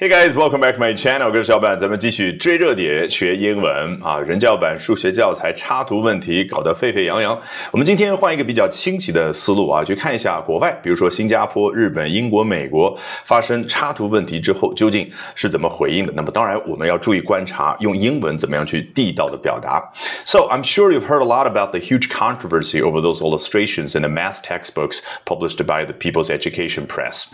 Hey guys, welcome back to my channel。我是小板，咱们继续追热点学英文啊。人教版数学教材插图问题搞得沸沸扬扬。我们今天换一个比较清奇的思路啊，去看一下国外，比如说新加坡、日本、英国、美国发生插图问题之后究竟是怎么回应的。那么当然我们要注意观察，用英文怎么样去地道的表达。So I'm sure you've heard a lot about the huge controversy over those illustrations in the math textbooks published by the People's Education Press.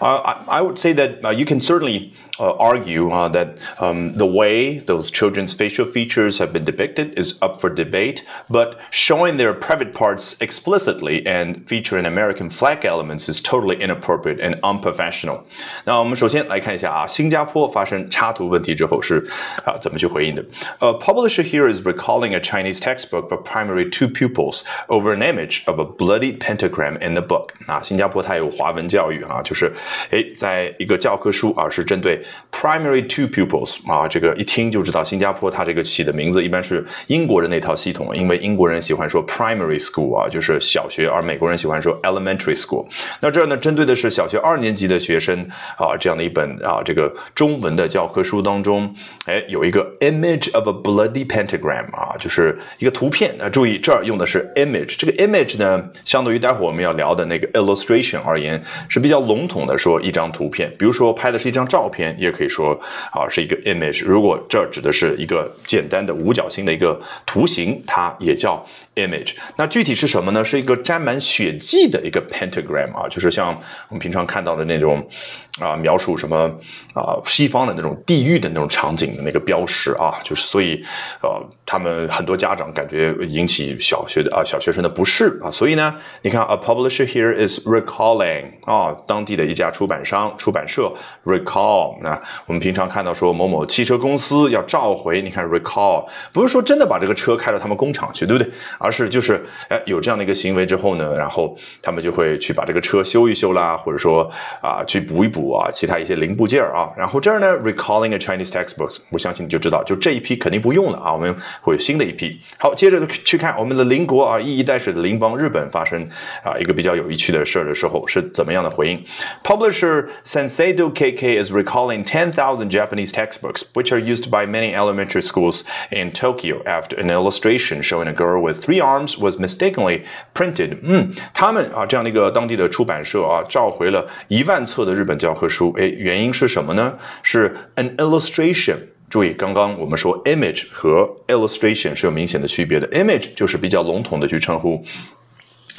Uh, I, I would say that uh, you can certainly uh, argue uh, that um, the way those children's facial features have been depicted is up for debate, but showing their private parts explicitly and featuring American flag elements is totally inappropriate and unprofessional. 那我们首先来看一下啊，新加坡发生插图问题之后是啊怎么去回应的？呃、uh,，publisher here is recalling a Chinese textbook for primary two pupils over an image of a bloody pentagram in the book. 啊，新加坡它有华文教育啊，就是哎，在一个教科书啊是针 对 primary two pupils 啊，这个一听就知道新加坡它这个起的名字一般是英国的那套系统，因为英国人喜欢说 primary school 啊，就是小学，而美国人喜欢说 elementary school。那这儿呢，针对的是小学二年级的学生啊，这样的一本啊这个中文的教科书当中，哎，有一个 image of a bloody pentagram 啊，就是一个图片。啊，注意这儿用的是 image，这个 image 呢，相对于待会我们要聊的那个 illustration 而言是比较笼统的说一张图片，比如说拍的是一张照片，也可以说啊是一个 image。如果这指的是一个简单的五角星的一个图形，它也叫 image。那具体是什么呢？是一个沾满血迹的一个 pentagram 啊，就是像我们平常看到的那种啊描述什么啊西方的那种地狱的那种场景的那个标识啊，就是所以呃他们很多家长感觉引起小学的啊小学生的不适啊，所以呢，你看 a publisher here is recalling 啊当地的一家出版商出版社 recall 那我们平常看到说某某汽车公司要召回，你看 recall 不是说真的把这个车开到他们工厂去，对不对？而是就是哎有这样的一个行为之后呢，然后他们就会去把这个车修一修啦，或者说啊去补一补啊其他一些零部件啊。然后这儿呢 recalling a Chinese textbook，我相信你就知道，就这一批肯定不用了啊，我们会有新的一批。好，接着去看我们的邻国啊，一衣带水的邻邦日本发生啊一个比较有趣的事儿的时候是怎么样的回应？Publisher Senseido KK is recalling 10,000 Japanese textbooks, which are used by many elementary schools in Tokyo after an illustration showing a girl with three arms was mistakenly printed。嗯，他们啊这样的一个当地的出版社啊召回了一万册的日本教科书，哎，原因是什么呢？是 an illustration。注意，刚刚我们说 image 和 illustration 是有明显的区别的。image 就是比较笼统的去称呼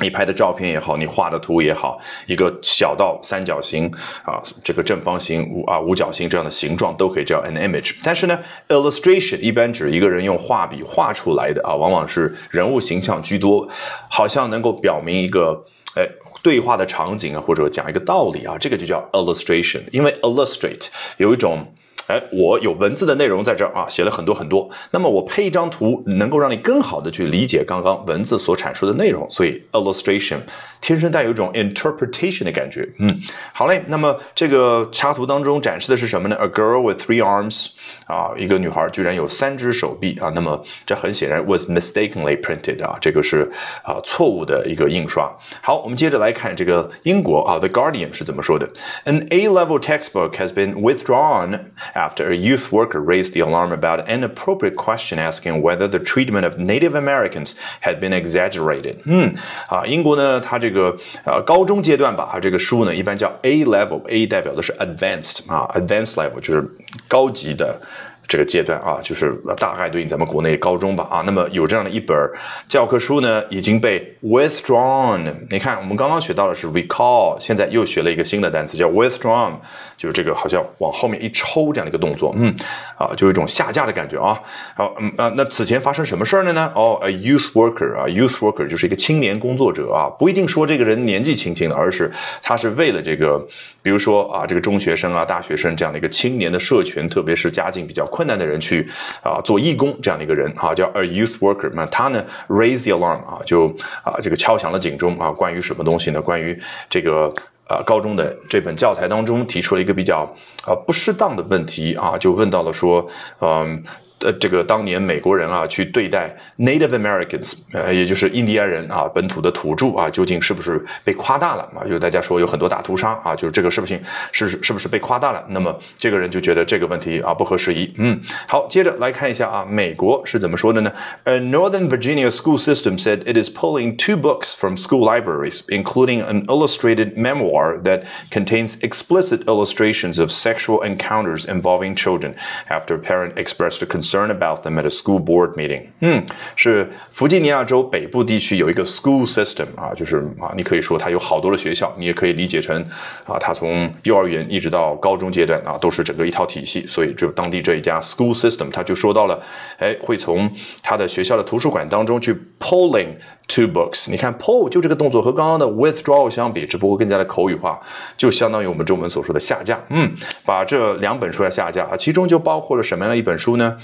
你拍的照片也好，你画的图也好，一个小到三角形啊，这个正方形、五啊五角星这样的形状都可以叫 an image。但是呢，illustration 一般指一个人用画笔画出来的啊，往往是人物形象居多，好像能够表明一个哎对话的场景啊，或者讲一个道理啊，这个就叫 illustration。因为 illustrate 有一种。哎，我有文字的内容在这儿啊，写了很多很多。那么我配一张图，能够让你更好的去理解刚刚文字所阐述的内容。所以 illustration 天生带有一种 interpretation 的感觉。嗯，好嘞。那么这个插图当中展示的是什么呢？A girl with three arms 啊，一个女孩居然有三只手臂啊。那么这很显然 was mistakenly printed 啊，这个是啊错误的一个印刷。好，我们接着来看这个英国啊，The Guardian 是怎么说的？An A-level textbook has been withdrawn. after a youth worker raised the alarm about an inappropriate question asking whether the treatment of Native Americans had been exaggerated。嗯，啊，英国呢，它这个呃高中阶段吧，啊这个书呢一般叫 A level，A 代表的是 advanced 啊，advanced level 就是高级的。 这个阶段啊，就是大概对应咱们国内高中吧啊。那么有这样的一本教科书呢，已经被 withdrawn。你看，我们刚刚学到的是 recall，现在又学了一个新的单词叫 withdrawn，就是这个好像往后面一抽这样的一个动作，嗯，啊，就有一种下架的感觉啊。好，嗯啊，那此前发生什么事儿了呢？哦，a youth worker 啊，youth worker 就是一个青年工作者啊，不一定说这个人年纪轻轻的，而是他是为了这个，比如说啊，这个中学生啊、大学生这样的一个青年的社群，特别是家境比较困困难的人去啊做义工这样的一个人啊，叫 a youth worker。那他呢 raise the alarm 啊，就啊这个敲响了警钟啊，关于什么东西呢？关于这个。啊，高中的这本教材当中提出了一个比较啊不适当的问题啊，就问到了说，嗯。这个当年美国人啊去对待 Native Americans，呃，也就是印第安人啊，本土的土着啊，究竟是不是被夸大了啊？就大家说有很多大屠杀啊，就是这个是不是是是不是被夸大了？那么这个人就觉得这个问题啊不合时宜。嗯，好，接着来看一下啊，美国是怎么说的呢？A Northern Virginia school system said it is pulling two books from school libraries, including an illustrated memoir that contains explicit illustrations of sexual encounters involving children after a parent expressed a concern Learn about them at a school board meeting。嗯，是弗吉尼亚州北部地区有一个 school system 啊，就是啊，你可以说它有好多的学校，你也可以理解成啊，它从幼儿园一直到高中阶段啊，都是整个一套体系。所以就当地这一家 school system，他就说到了，哎，会从他的学校的图书馆当中去 pulling two books。你看 pull 就这个动作和刚刚的 withdraw 相比，只不过更加的口语化，就相当于我们中文所说的下架。嗯，把这两本书要下架啊，其中就包括了什么样的一本书呢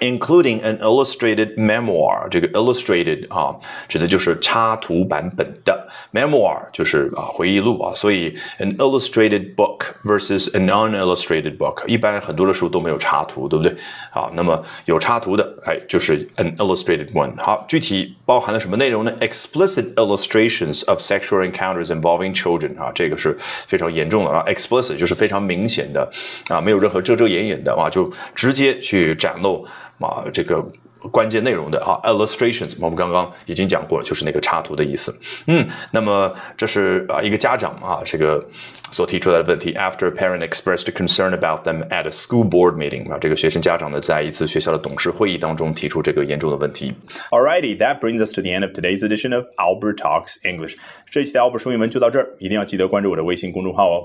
？including an illustrated memoir，这个 illustrated 啊，指的就是插图版本的 memoir，就是啊回忆录啊。所以 an illustrated book versus an unillustrated book，一般很多的书都没有插图，对不对？啊，那么有插图的，哎，就是 an illustrated one。好，具体包含了什么内容呢？explicit illustrations of sexual encounters involving children，啊，这个是非常严重的啊。explicit 就是非常明显的啊，没有任何遮遮掩掩的啊，就直接去展露。啊，这个关键内容的啊，illustrations，我们刚刚已经讲过了，就是那个插图的意思。嗯，那么这是啊一个家长啊这个所提出来的问题。After a parent expressed concern about them at a school board meeting，啊，这个学生家长呢在一次学校的董事会议当中提出这个严重的问题。Alrighty, that brings us to the end of today's edition of Albert Talks English。这一期的 Albert 说英文就到这儿，一定要记得关注我的微信公众号哦。